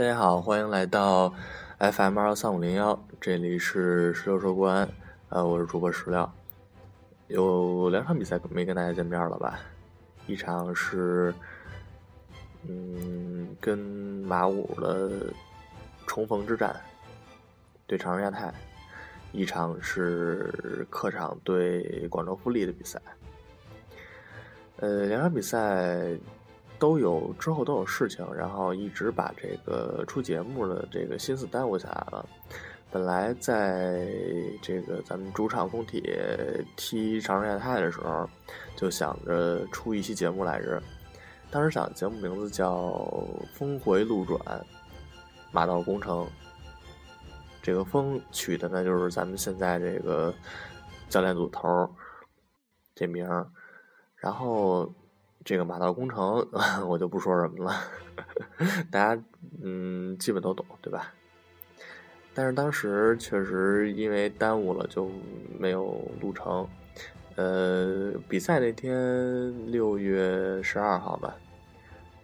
大家好，欢迎来到 FM 二幺三五零幺，这里是石榴说国安，呃，我是主播石料。有两场比赛没跟大家见面了吧？一场是，嗯，跟马五的重逢之战，对长春亚泰；一场是客场对广州富力的比赛。呃，两场比赛。都有之后都有事情，然后一直把这个出节目的这个心思耽误下来了。本来在这个咱们主场工体踢长春亚泰的时候，就想着出一期节目来着。当时想节目名字叫《峰回路转，马到功成》。这个“峰”取的呢，就是咱们现在这个教练组头这名，然后。这个马到功成，我就不说什么了，大家嗯基本都懂，对吧？但是当时确实因为耽误了，就没有录成。呃，比赛那天六月十二号吧，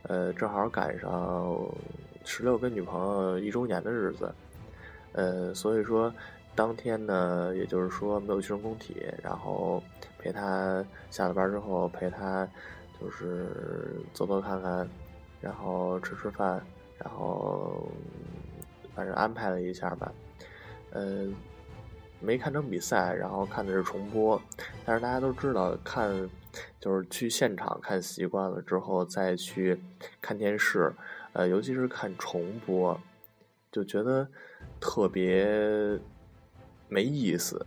呃，正好赶上十六跟女朋友一周年的日子，呃，所以说当天呢，也就是说没有去成工体，然后陪她下了班之后陪她。就是走走看看，然后吃吃饭，然后反正安排了一下吧。嗯，没看成比赛，然后看的是重播。但是大家都知道，看就是去现场看习惯了之后，再去看电视，呃，尤其是看重播，就觉得特别没意思。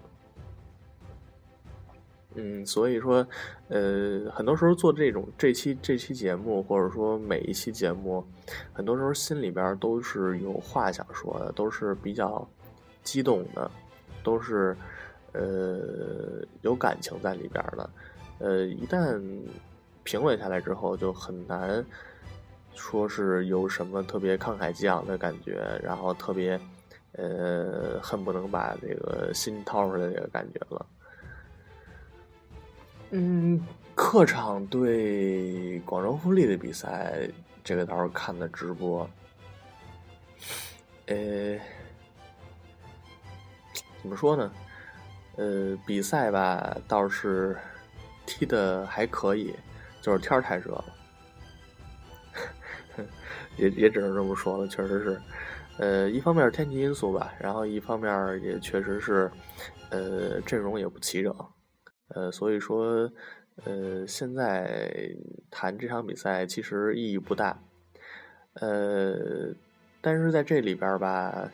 嗯，所以说，呃，很多时候做这种这期这期节目，或者说每一期节目，很多时候心里边都是有话想说的，都是比较激动的，都是呃有感情在里边的。呃，一旦平稳下来之后，就很难说是有什么特别慷慨激昂的感觉，然后特别呃恨不能把这个心掏出来这个感觉了。嗯，客场对广州富力的比赛，这个倒是看的直播。呃，怎么说呢？呃，比赛吧倒是踢的还可以，就是天儿太热了，也也只能这么说了。确实是，呃，一方面是天气因素吧，然后一方面也确实是，呃，阵容也不齐整。呃，所以说，呃，现在谈这场比赛其实意义不大，呃，但是在这里边吧，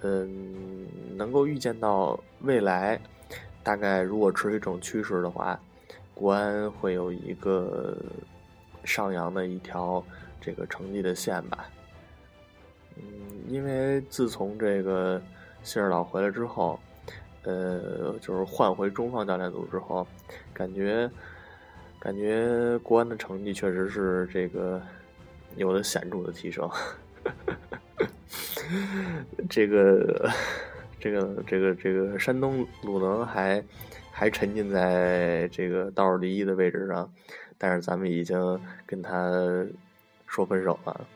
嗯，能够预见到未来，大概如果持续这种趋势的话，国安会有一个上扬的一条这个成绩的线吧，嗯，因为自从这个希尔岛回来之后。呃，就是换回中方教练组之后，感觉感觉国安的成绩确实是这个有了显著的提升。这个这个这个这个山东鲁能还还沉浸在这个倒数第一的位置上，但是咱们已经跟他说分手了。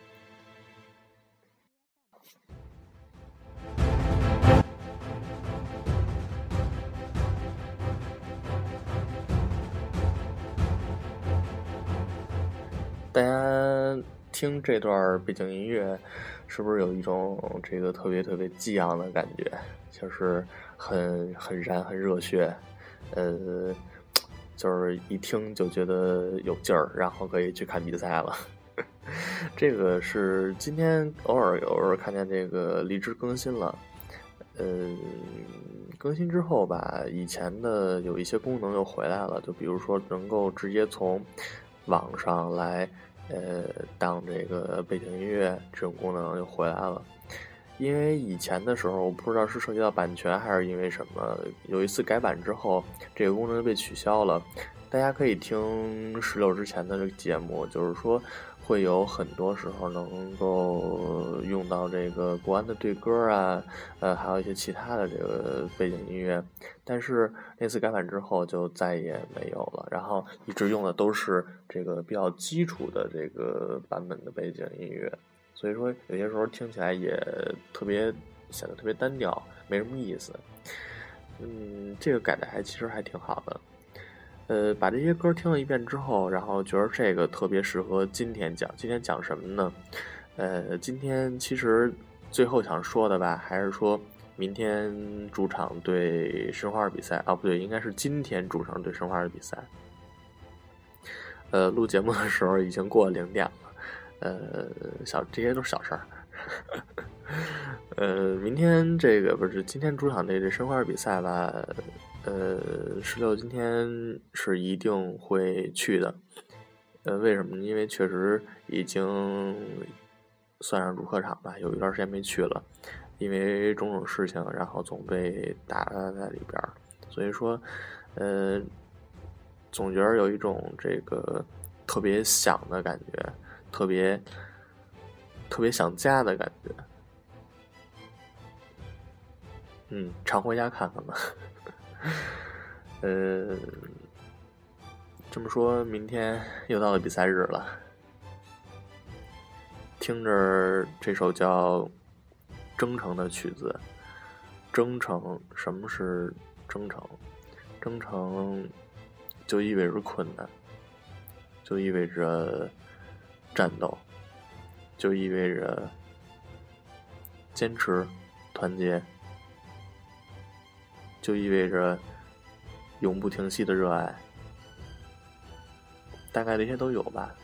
大家听这段背景音乐，是不是有一种这个特别特别激昂的感觉？就是很很燃、很热血，呃，就是一听就觉得有劲儿，然后可以去看比赛了。这个是今天偶尔偶尔看见这个荔枝更新了，呃，更新之后吧，以前的有一些功能又回来了，就比如说能够直接从。网上来，呃，当这个背景音乐这种功能又回来了。因为以前的时候，我不知道是涉及到版权还是因为什么，有一次改版之后，这个功能就被取消了。大家可以听十六之前的这个节目，就是说。会有很多时候能够用到这个国安的对歌啊，呃，还有一些其他的这个背景音乐，但是那次改版之后就再也没有了，然后一直用的都是这个比较基础的这个版本的背景音乐，所以说有些时候听起来也特别显得特别单调，没什么意思。嗯，这个改的还其实还挺好的。呃，把这些歌听了一遍之后，然后觉得这个特别适合今天讲。今天讲什么呢？呃，今天其实最后想说的吧，还是说明天主场对申花的比赛啊，不对，应该是今天主场对申花的比赛。呃，录节目的时候已经过了零点了。呃，小这些都是小事儿。呃，明天这个不是今天主场的这申花比赛吧？呃，十六今天是一定会去的。呃，为什么？因为确实已经算上主客场吧，有一段时间没去了，因为种种事情，然后总被打在里边儿，所以说，呃，总觉得有一种这个特别想的感觉。特别特别想家的感觉，嗯，常回家看看吧。呃，这么说，明天又到了比赛日了。听着这首叫《征程》的曲子，征程，什么是征程？征程就意味着困难，就意味着。战斗就意味着坚持、团结，就意味着永不停息的热爱。大概这些都有吧。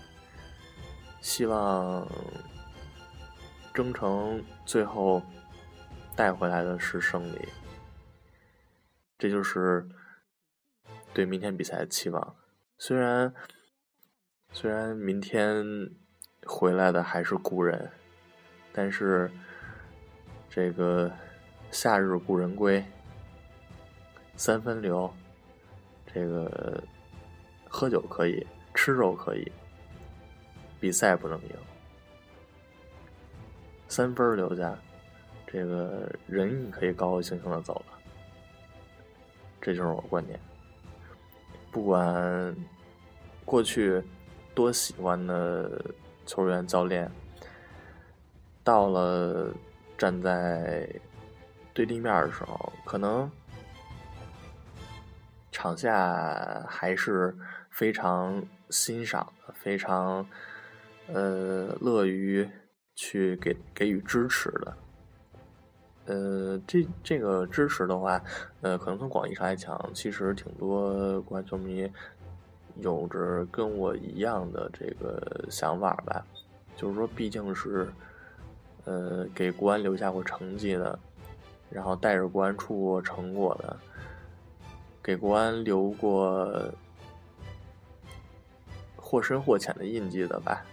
希望征程最后带回来的是胜利，这就是对明天比赛的期望。虽然虽然明天。回来的还是故人，但是这个夏日故人归，三分流，这个喝酒可以，吃肉可以，比赛不能赢，三分留下，这个人可以高高兴兴的走了，这就是我观点。不管过去多喜欢的。球员、教练到了站在对立面的时候，可能场下还是非常欣赏、非常呃乐于去给给予支持的。呃，这这个支持的话，呃，可能从广义上来讲，其实挺多国安球迷。有着跟我一样的这个想法吧，就是说，毕竟是，呃，给国安留下过成绩的，然后带着国安出过成果的，给国安留过或深或浅的印记的吧。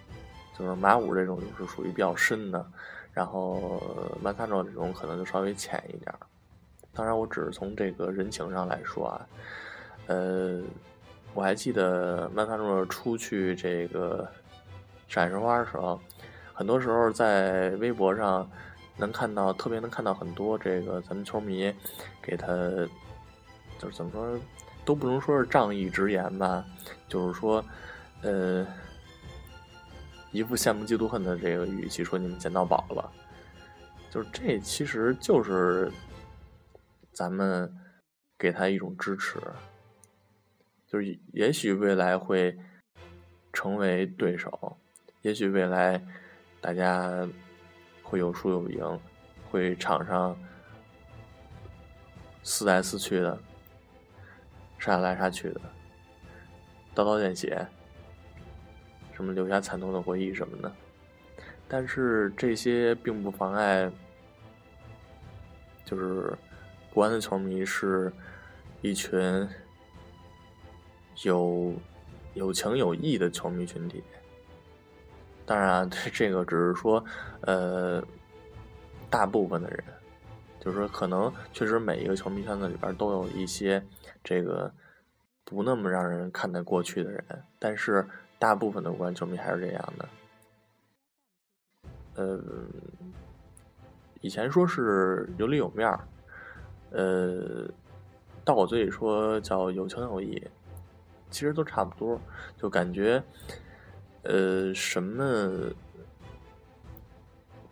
就是马五这种就是属于比较深的，然后曼萨诺这种可能就稍微浅一点。当然，我只是从这个人情上来说啊，呃。我还记得曼萨诺出去这个闪申花的时候，很多时候在微博上能看到，特别能看到很多这个咱们球迷给他，就是怎么说，都不能说是仗义直言吧，就是说，呃，一副羡慕嫉妒恨的这个语气说你们捡到宝了，就是这其实就是咱们给他一种支持。就是也许未来会成为对手，也许未来大家会有输有赢，会场上撕来撕去的，杀来杀去的，刀刀见血，什么留下惨痛的回忆什么的。但是这些并不妨碍，就是国安的球迷是一群。有有情有义的球迷群体，当然，这个只是说，呃，大部分的人，就是说，可能确实每一个球迷圈子里边都有一些这个不那么让人看得过去的人，但是大部分的国安球迷还是这样的。呃，以前说是有里有面儿，呃，到我嘴里说叫有情有义。其实都差不多，就感觉，呃，什么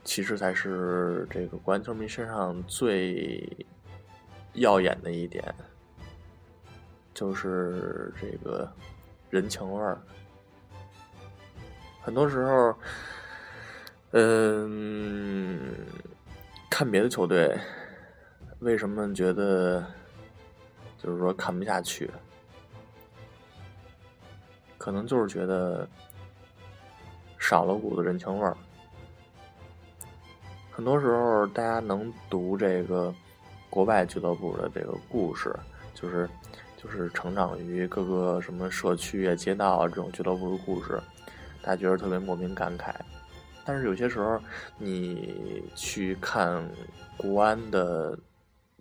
其实才是这个国安球迷身上最耀眼的一点，就是这个人情味儿。很多时候，嗯，看别的球队，为什么觉得就是说看不下去？可能就是觉得少了股子人情味儿。很多时候，大家能读这个国外俱乐部的这个故事，就是就是成长于各个什么社区啊、街道啊这种俱乐部的故事。大家觉得特别莫名感慨，但是有些时候你去看国安的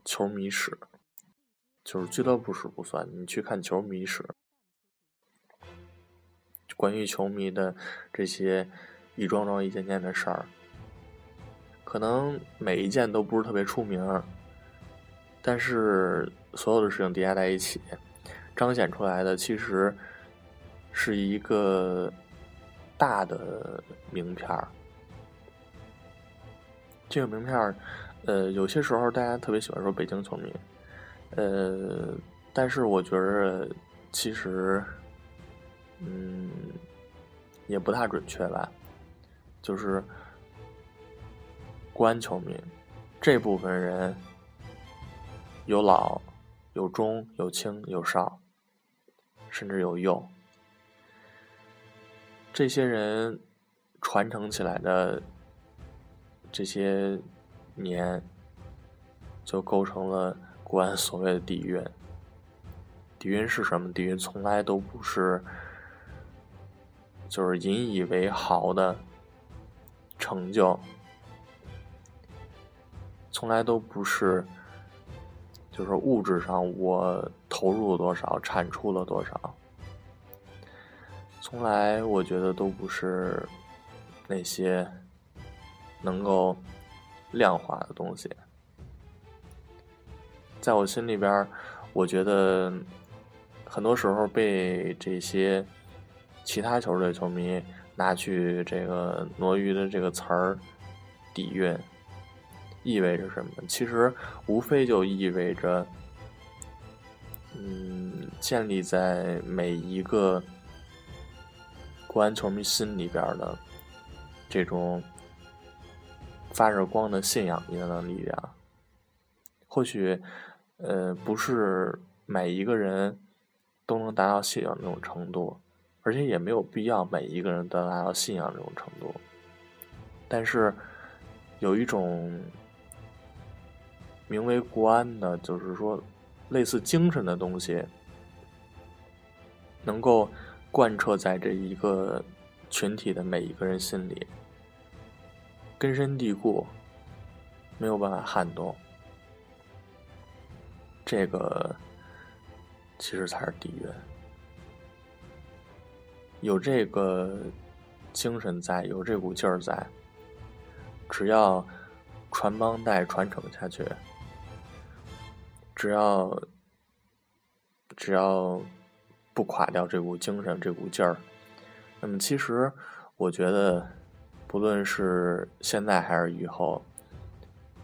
球迷史，就是俱乐部史不算，你去看球迷史，关于球迷的这些一桩桩、一件件的事儿，可能每一件都不是特别出名，但是所有的事情叠加在一起，彰显出来的其实是一个。大的名片儿，这个名片儿，呃，有些时候大家特别喜欢说北京球迷，呃，但是我觉着其实，嗯，也不大准确吧。就是国安球迷这部分人，有老，有中，有轻，有少，甚至有幼。这些人传承起来的这些年，就构成了国安所谓的底蕴。底蕴是什么？底蕴从来都不是就是引以为豪的成就，从来都不是就是物质上我投入了多少，产出了多少。从来，我觉得都不是那些能够量化的东西。在我心里边，我觉得很多时候被这些其他球队球迷拿去这个“挪鱼”的这个词儿底蕴，意味着什么？其实无非就意味着，嗯，建立在每一个。国安球迷心里边的这种发着光的信仰一样的力量，或许呃不是每一个人都能达到信仰那种程度，而且也没有必要每一个人都达到信仰那种程度。但是有一种名为国安的，就是说类似精神的东西，能够。贯彻在这一个群体的每一个人心里，根深蒂固，没有办法撼动。这个其实才是底蕴。有这个精神在，有这股劲儿在，只要传帮带传承下去，只要只要。不垮掉这股精神，这股劲儿。那么，其实我觉得，不论是现在还是以后，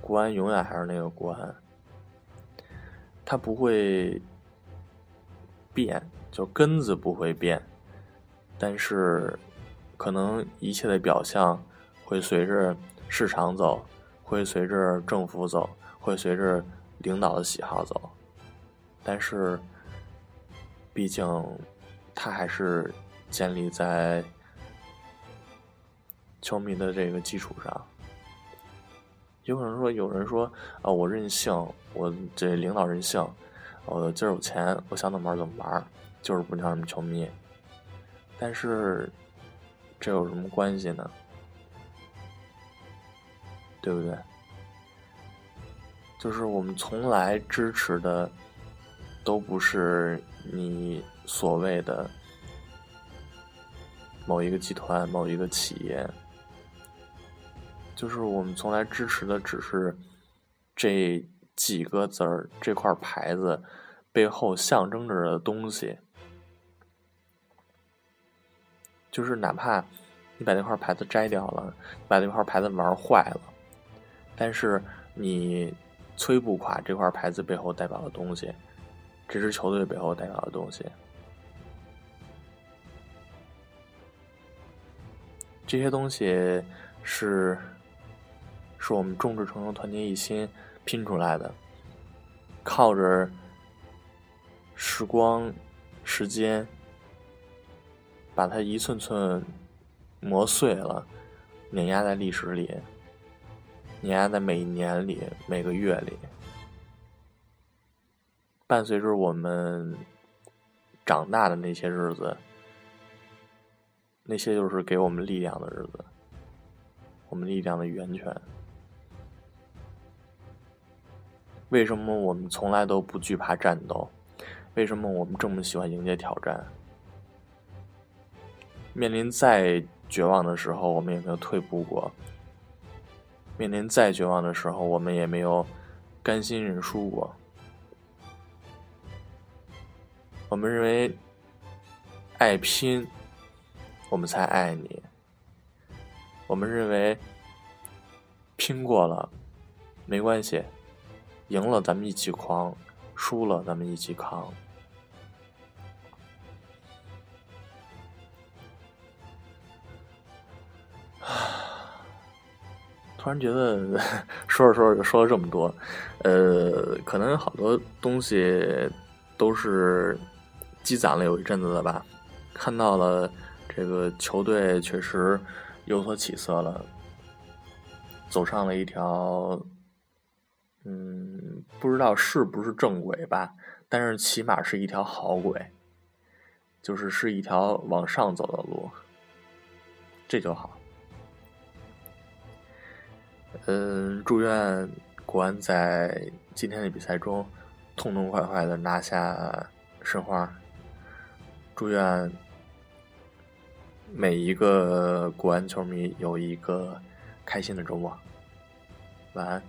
国安永远还是那个国安，它不会变，就根子不会变。但是，可能一切的表象会随着市场走，会随着政府走，会随着领导的喜好走。但是。毕竟，他还是建立在球迷的这个基础上。有可能说，有人说啊，我任性，我这领导任性，我今儿有钱，我想怎么玩怎么玩，就是不鸟你们球迷。但是，这有什么关系呢？对不对？就是我们从来支持的。都不是你所谓的某一个集团、某一个企业，就是我们从来支持的只是这几个字儿、这块牌子背后象征着的东西。就是哪怕你把那块牌子摘掉了，把那块牌子玩坏了，但是你摧不垮这块牌子背后代表的东西，这支球队背后代表的东西。这些东西是，是我们众志成城、团结一心拼出来的，靠着时光、时间，把它一寸寸磨碎了，碾压在历史里，你爱在每一年里、每个月里，伴随着我们长大的那些日子。那些就是给我们力量的日子，我们力量的源泉。为什么我们从来都不惧怕战斗？为什么我们这么喜欢迎接挑战？面临再绝望的时候，我们也没有退步过；面临再绝望的时候，我们也没有甘心认输过。我们认为，爱拼。我们才爱你。我们认为拼过了没关系，赢了咱们一起狂，输了咱们一起扛。突然觉得 说着说着就说了这么多，呃，可能好多东西都是积攒了有一阵子了吧，看到了。这个球队确实有所起色了，走上了一条，嗯，不知道是不是正轨吧，但是起码是一条好轨，就是是一条往上走的路，这就好。嗯，祝愿国安在今天的比赛中痛痛快快的拿下申花，祝愿。每一个国安球迷有一个开心的周末，晚安。